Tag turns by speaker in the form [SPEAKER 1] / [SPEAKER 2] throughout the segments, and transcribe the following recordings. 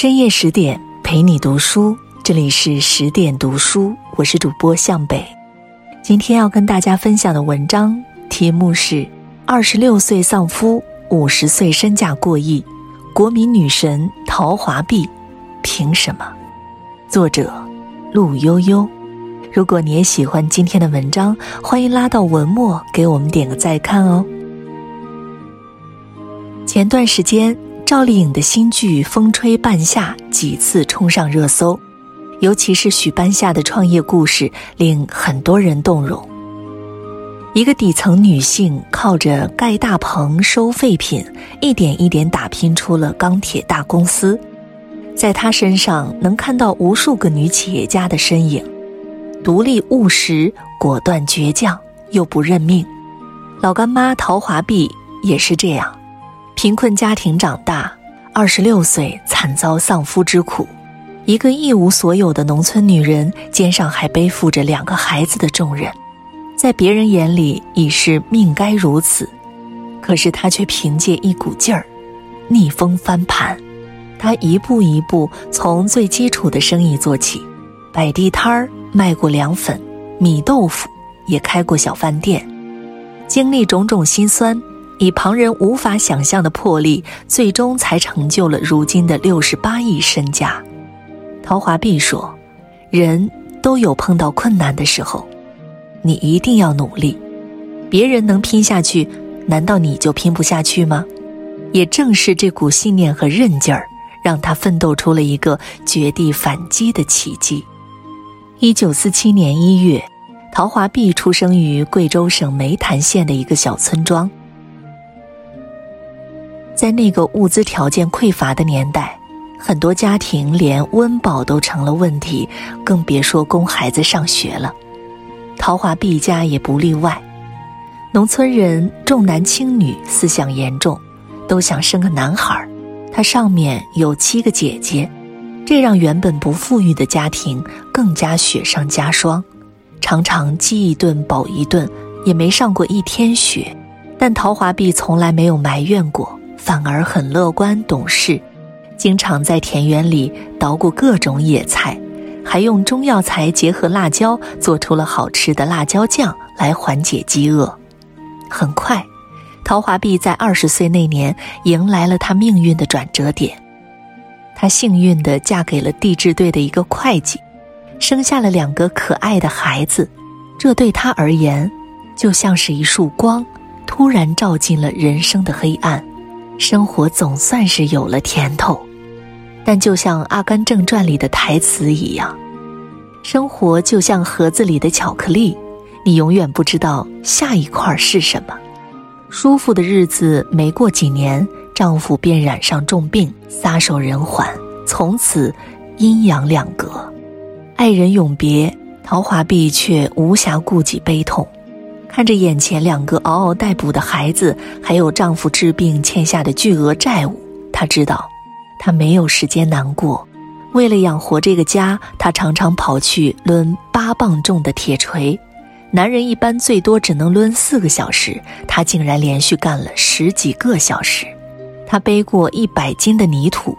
[SPEAKER 1] 深夜十点陪你读书，这里是十点读书，我是主播向北。今天要跟大家分享的文章题目是：二十六岁丧夫，五十岁身价过亿，国民女神陶华碧，凭什么？作者陆悠悠。如果你也喜欢今天的文章，欢迎拉到文末给我们点个再看哦。前段时间。赵丽颖的新剧《风吹半夏》几次冲上热搜，尤其是许半夏的创业故事令很多人动容。一个底层女性靠着盖大棚收废品，一点一点打拼出了钢铁大公司，在她身上能看到无数个女企业家的身影，独立务实、果断倔强又不认命。老干妈陶华碧也是这样。贫困家庭长大，二十六岁惨遭丧夫之苦，一个一无所有的农村女人，肩上还背负着两个孩子的重任，在别人眼里已是命该如此，可是她却凭借一股劲儿，逆风翻盘。她一步一步从最基础的生意做起，摆地摊儿，卖过凉粉、米豆腐，也开过小饭店，经历种种辛酸。以旁人无法想象的魄力，最终才成就了如今的六十八亿身家。陶华碧说：“人都有碰到困难的时候，你一定要努力。别人能拼下去，难道你就拼不下去吗？”也正是这股信念和韧劲儿，让他奋斗出了一个绝地反击的奇迹。一九四七年一月，陶华碧出生于贵州省湄潭县的一个小村庄。在那个物资条件匮乏的年代，很多家庭连温饱都成了问题，更别说供孩子上学了。陶华碧家也不例外。农村人重男轻女，思想严重，都想生个男孩。他上面有七个姐姐，这让原本不富裕的家庭更加雪上加霜，常常饥一顿饱一顿，也没上过一天学。但陶华碧从来没有埋怨过。反而很乐观懂事，经常在田园里捣鼓各种野菜，还用中药材结合辣椒做出了好吃的辣椒酱来缓解饥饿。很快，陶华碧在二十岁那年迎来了她命运的转折点，她幸运地嫁给了地质队的一个会计，生下了两个可爱的孩子。这对她而言，就像是一束光，突然照进了人生的黑暗。生活总算是有了甜头，但就像《阿甘正传》里的台词一样，生活就像盒子里的巧克力，你永远不知道下一块是什么。舒服的日子没过几年，丈夫便染上重病，撒手人寰，从此阴阳两隔。爱人永别，陶华碧却无暇顾及悲痛。看着眼前两个嗷嗷待哺的孩子，还有丈夫治病欠下的巨额债务，她知道，她没有时间难过。为了养活这个家，她常常跑去抡八磅重的铁锤。男人一般最多只能抡四个小时，她竟然连续干了十几个小时。她背过一百斤的泥土，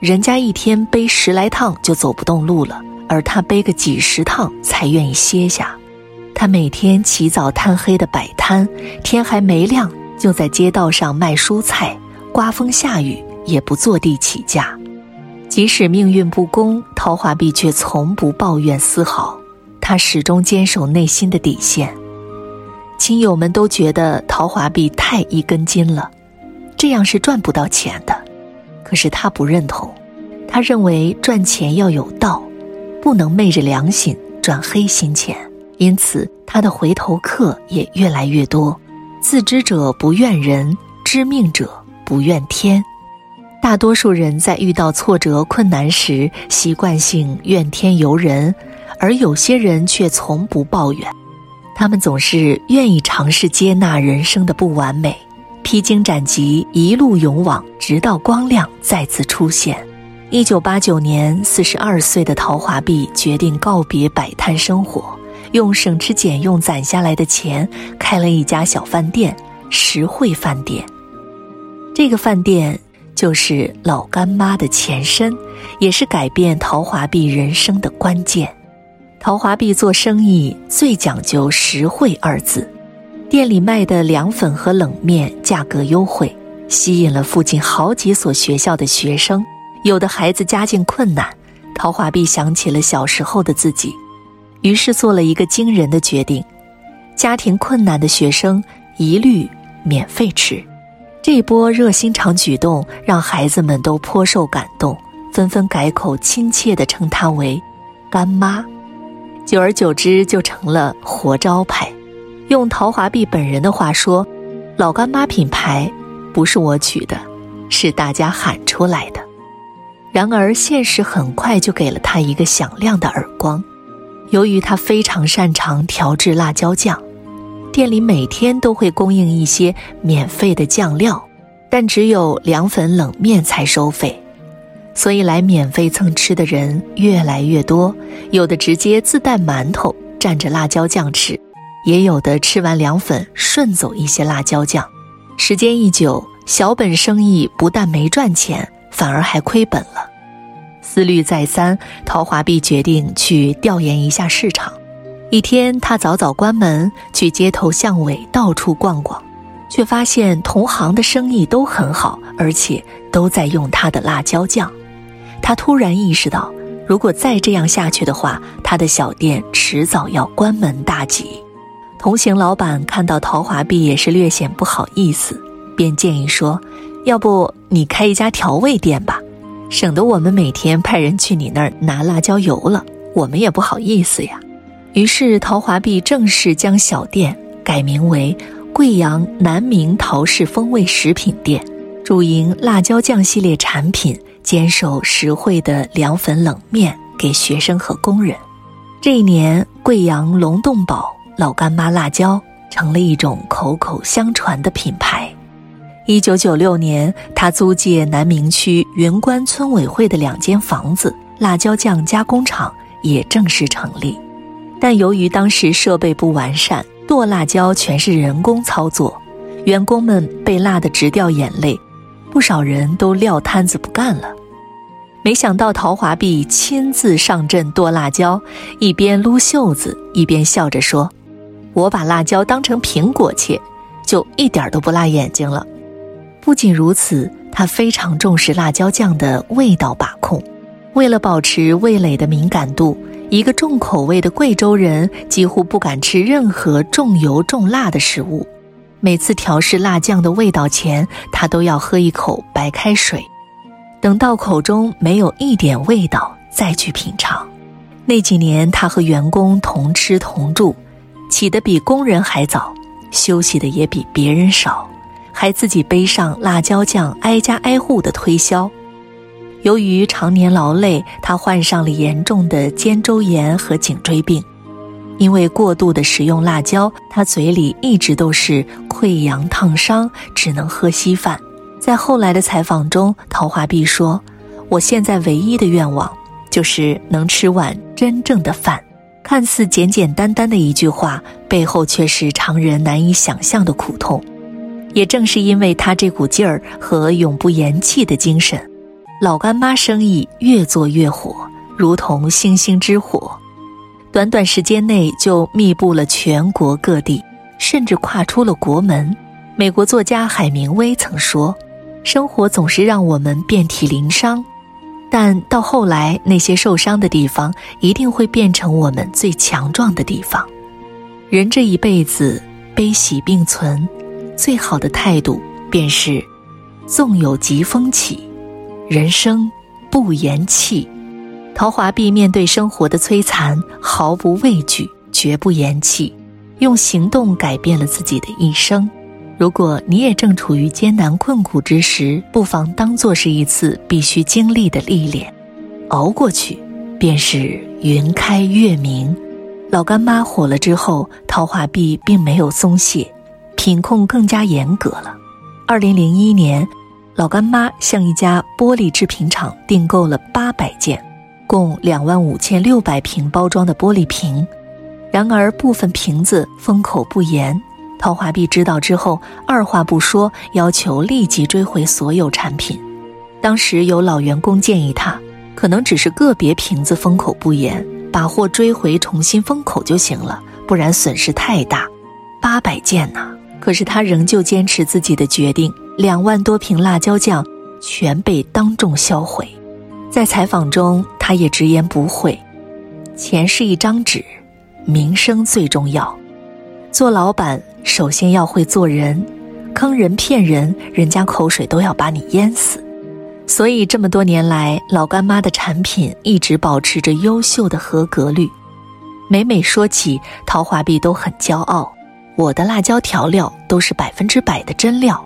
[SPEAKER 1] 人家一天背十来趟就走不动路了，而她背个几十趟才愿意歇下。他每天起早贪黑的摆摊，天还没亮就在街道上卖蔬菜，刮风下雨也不坐地起价。即使命运不公，陶华碧却从不抱怨丝毫。他始终坚守内心的底线。亲友们都觉得陶华碧太一根筋了，这样是赚不到钱的。可是他不认同，他认为赚钱要有道，不能昧着良心赚黑心钱。因此，他的回头客也越来越多。自知者不怨人，知命者不怨天。大多数人在遇到挫折困难时，习惯性怨天尤人，而有些人却从不抱怨。他们总是愿意尝试接纳人生的不完美，披荆斩棘，一路勇往，直到光亮再次出现。一九八九年，四十二岁的陶华碧决定告别摆摊生活。用省吃俭用攒下来的钱，开了一家小饭店——实惠饭店。这个饭店就是老干妈的前身，也是改变陶华碧人生的关键。陶华碧做生意最讲究“实惠”二字，店里卖的凉粉和冷面价格优惠，吸引了附近好几所学校的学生。有的孩子家境困难，陶华碧想起了小时候的自己，于是做了一个惊人的决定：家庭困难的学生一律免费吃。这波热心肠举动让孩子们都颇受感动，纷纷改口亲切地称她为“干妈”。久而久之，就成了活招牌。用陶华碧本人的话说：“老干妈品牌不是我取的，是大家喊出来的。”然而，现实很快就给了他一个响亮的耳光。由于他非常擅长调制辣椒酱，店里每天都会供应一些免费的酱料，但只有凉粉、冷面才收费。所以来免费蹭吃的人越来越多，有的直接自带馒头蘸着辣椒酱吃，也有的吃完凉粉顺走一些辣椒酱。时间一久，小本生意不但没赚钱，反而还亏本了。思虑再三，陶华碧决定去调研一下市场。一天，他早早关门，去街头巷尾到处逛逛，却发现同行的生意都很好，而且都在用他的辣椒酱。他突然意识到，如果再这样下去的话，他的小店迟早要关门大吉。同行老板看到陶华碧也是略显不好意思，便建议说：“要不你开一家调味店吧，省得我们每天派人去你那儿拿辣椒油了，我们也不好意思呀。”于是陶华碧正式将小店改名为贵阳南明陶氏风味食品店，主营辣椒酱系列产品。坚守实惠的凉粉冷面给学生和工人。这一年，贵阳龙洞堡老干妈辣椒成了一种口口相传的品牌。一九九六年，他租借南明区云关村委会的两间房子，辣椒酱加工厂也正式成立。但由于当时设备不完善，剁辣椒全是人工操作，员工们被辣得直掉眼泪，不少人都撂摊子不干了。没想到陶华碧亲自上阵剁辣椒，一边撸袖子一边笑着说：“我把辣椒当成苹果切，就一点都不辣眼睛了。”不仅如此，他非常重视辣椒酱的味道把控。为了保持味蕾的敏感度，一个重口味的贵州人几乎不敢吃任何重油重辣的食物。每次调试辣酱的味道前，他都要喝一口白开水。等到口中没有一点味道，再去品尝。那几年，他和员工同吃同住，起得比工人还早，休息的也比别人少，还自己背上辣椒酱，挨家挨户的推销。由于常年劳累，他患上了严重的肩周炎和颈椎病。因为过度的食用辣椒，他嘴里一直都是溃疡烫伤，只能喝稀饭。在后来的采访中，陶华碧说：“我现在唯一的愿望，就是能吃碗真正的饭。”看似简简单单的一句话，背后却是常人难以想象的苦痛。也正是因为他这股劲儿和永不言弃的精神，老干妈生意越做越火，如同星星之火，短短时间内就密布了全国各地，甚至跨出了国门。美国作家海明威曾说。生活总是让我们遍体鳞伤，但到后来，那些受伤的地方一定会变成我们最强壮的地方。人这一辈子悲喜并存，最好的态度便是：纵有疾风起，人生不言弃。陶华碧面对生活的摧残毫不畏惧，绝不言弃，用行动改变了自己的一生。如果你也正处于艰难困苦之时，不妨当做是一次必须经历的历练，熬过去，便是云开月明。老干妈火了之后，陶华碧并没有松懈，品控更加严格了。二零零一年，老干妈向一家玻璃制品厂订购了八百件，共两万五千六百瓶包装的玻璃瓶，然而部分瓶子封口不严。陶华碧知道之后，二话不说，要求立即追回所有产品。当时有老员工建议他，可能只是个别瓶子封口不严，把货追回重新封口就行了，不然损失太大。八百件呐！可是他仍旧坚持自己的决定，两万多瓶辣椒酱全被当众销毁。在采访中，他也直言不讳：“钱是一张纸，名声最重要。做老板首先要会做人，坑人骗人，人家口水都要把你淹死。”所以这么多年来，老干妈的产品一直保持着优秀的合格率。每每说起，陶华碧都很骄傲。我的辣椒调料都是百分之百的真料，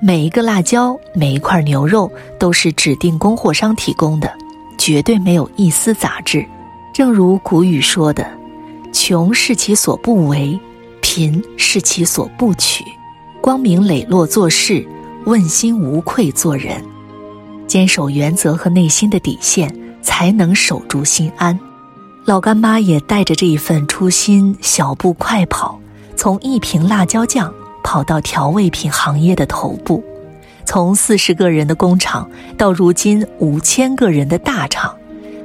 [SPEAKER 1] 每一个辣椒、每一块牛肉都是指定供货商提供的，绝对没有一丝杂质。正如古语说的：“穷是其所不为，贫是其所不取。光明磊落做事，问心无愧做人。坚守原则和内心的底线，才能守住心安。”老干妈也带着这一份初心，小步快跑。从一瓶辣椒酱跑到调味品行业的头部，从四十个人的工厂到如今五千个人的大厂，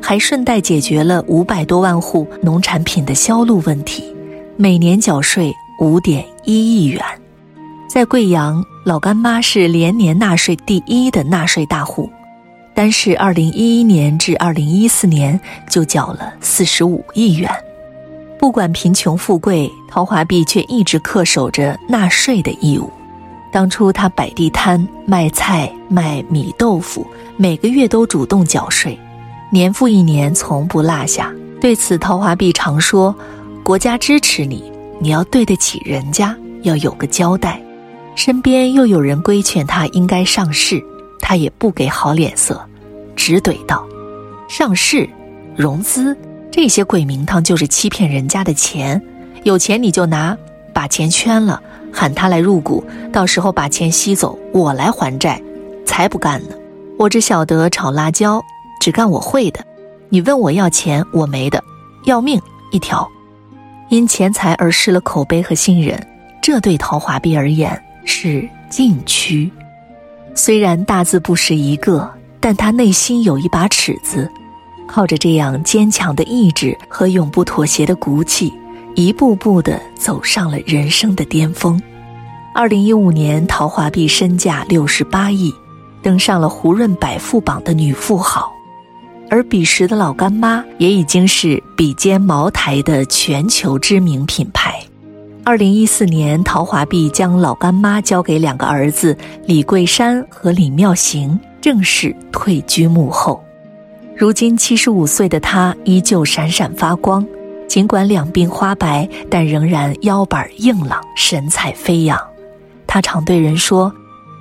[SPEAKER 1] 还顺带解决了五百多万户农产品的销路问题，每年缴税五点一亿元。在贵阳，老干妈是连年纳税第一的纳税大户，单是二零一一年至二零一四年就缴了四十五亿元。不管贫穷富贵，陶华碧却一直恪守着纳税的义务。当初他摆地摊卖菜、卖米豆腐，每个月都主动缴税，年复一年，从不落下。对此，陶华碧常说：“国家支持你，你要对得起人家，要有个交代。”身边又有人规劝他应该上市，他也不给好脸色，直怼道：“上市，融资。”这些鬼名堂就是欺骗人家的钱，有钱你就拿，把钱圈了，喊他来入股，到时候把钱吸走，我来还债，才不干呢！我只晓得炒辣椒，只干我会的。你问我要钱，我没的，要命一条。因钱财而失了口碑和信任，这对陶华碧而言是禁区。虽然大字不识一个，但他内心有一把尺子。靠着这样坚强的意志和永不妥协的骨气，一步步地走上了人生的巅峰。二零一五年，陶华碧身价六十八亿，登上了胡润百富榜的女富豪。而彼时的老干妈也已经是比肩茅台的全球知名品牌。二零一四年，陶华碧将老干妈交给两个儿子李桂山和李妙行，正式退居幕后。如今七十五岁的他依旧闪闪发光，尽管两鬓花白，但仍然腰板硬朗，神采飞扬。他常对人说：“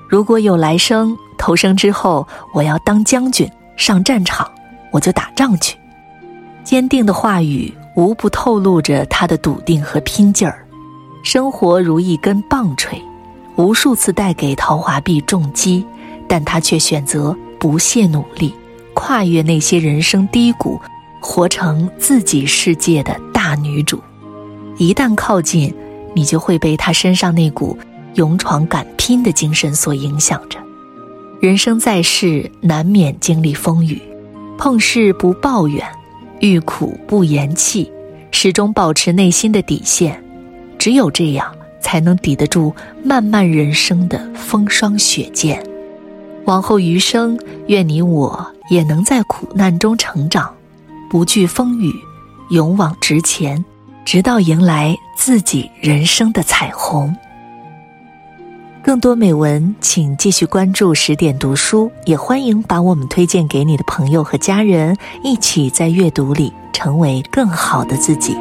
[SPEAKER 1] 如果有来生，投生之后我要当将军，上战场，我就打仗去。”坚定的话语无不透露着他的笃定和拼劲儿。生活如一根棒槌，无数次带给陶华碧重击，但他却选择不懈努力。跨越那些人生低谷，活成自己世界的大女主。一旦靠近，你就会被她身上那股勇闯敢拼的精神所影响着。人生在世，难免经历风雨，碰事不抱怨，遇苦不言弃，始终保持内心的底线。只有这样，才能抵得住漫漫人生的风霜雪剑。往后余生，愿你我也能在苦难中成长，不惧风雨，勇往直前，直到迎来自己人生的彩虹。更多美文，请继续关注十点读书，也欢迎把我们推荐给你的朋友和家人，一起在阅读里成为更好的自己。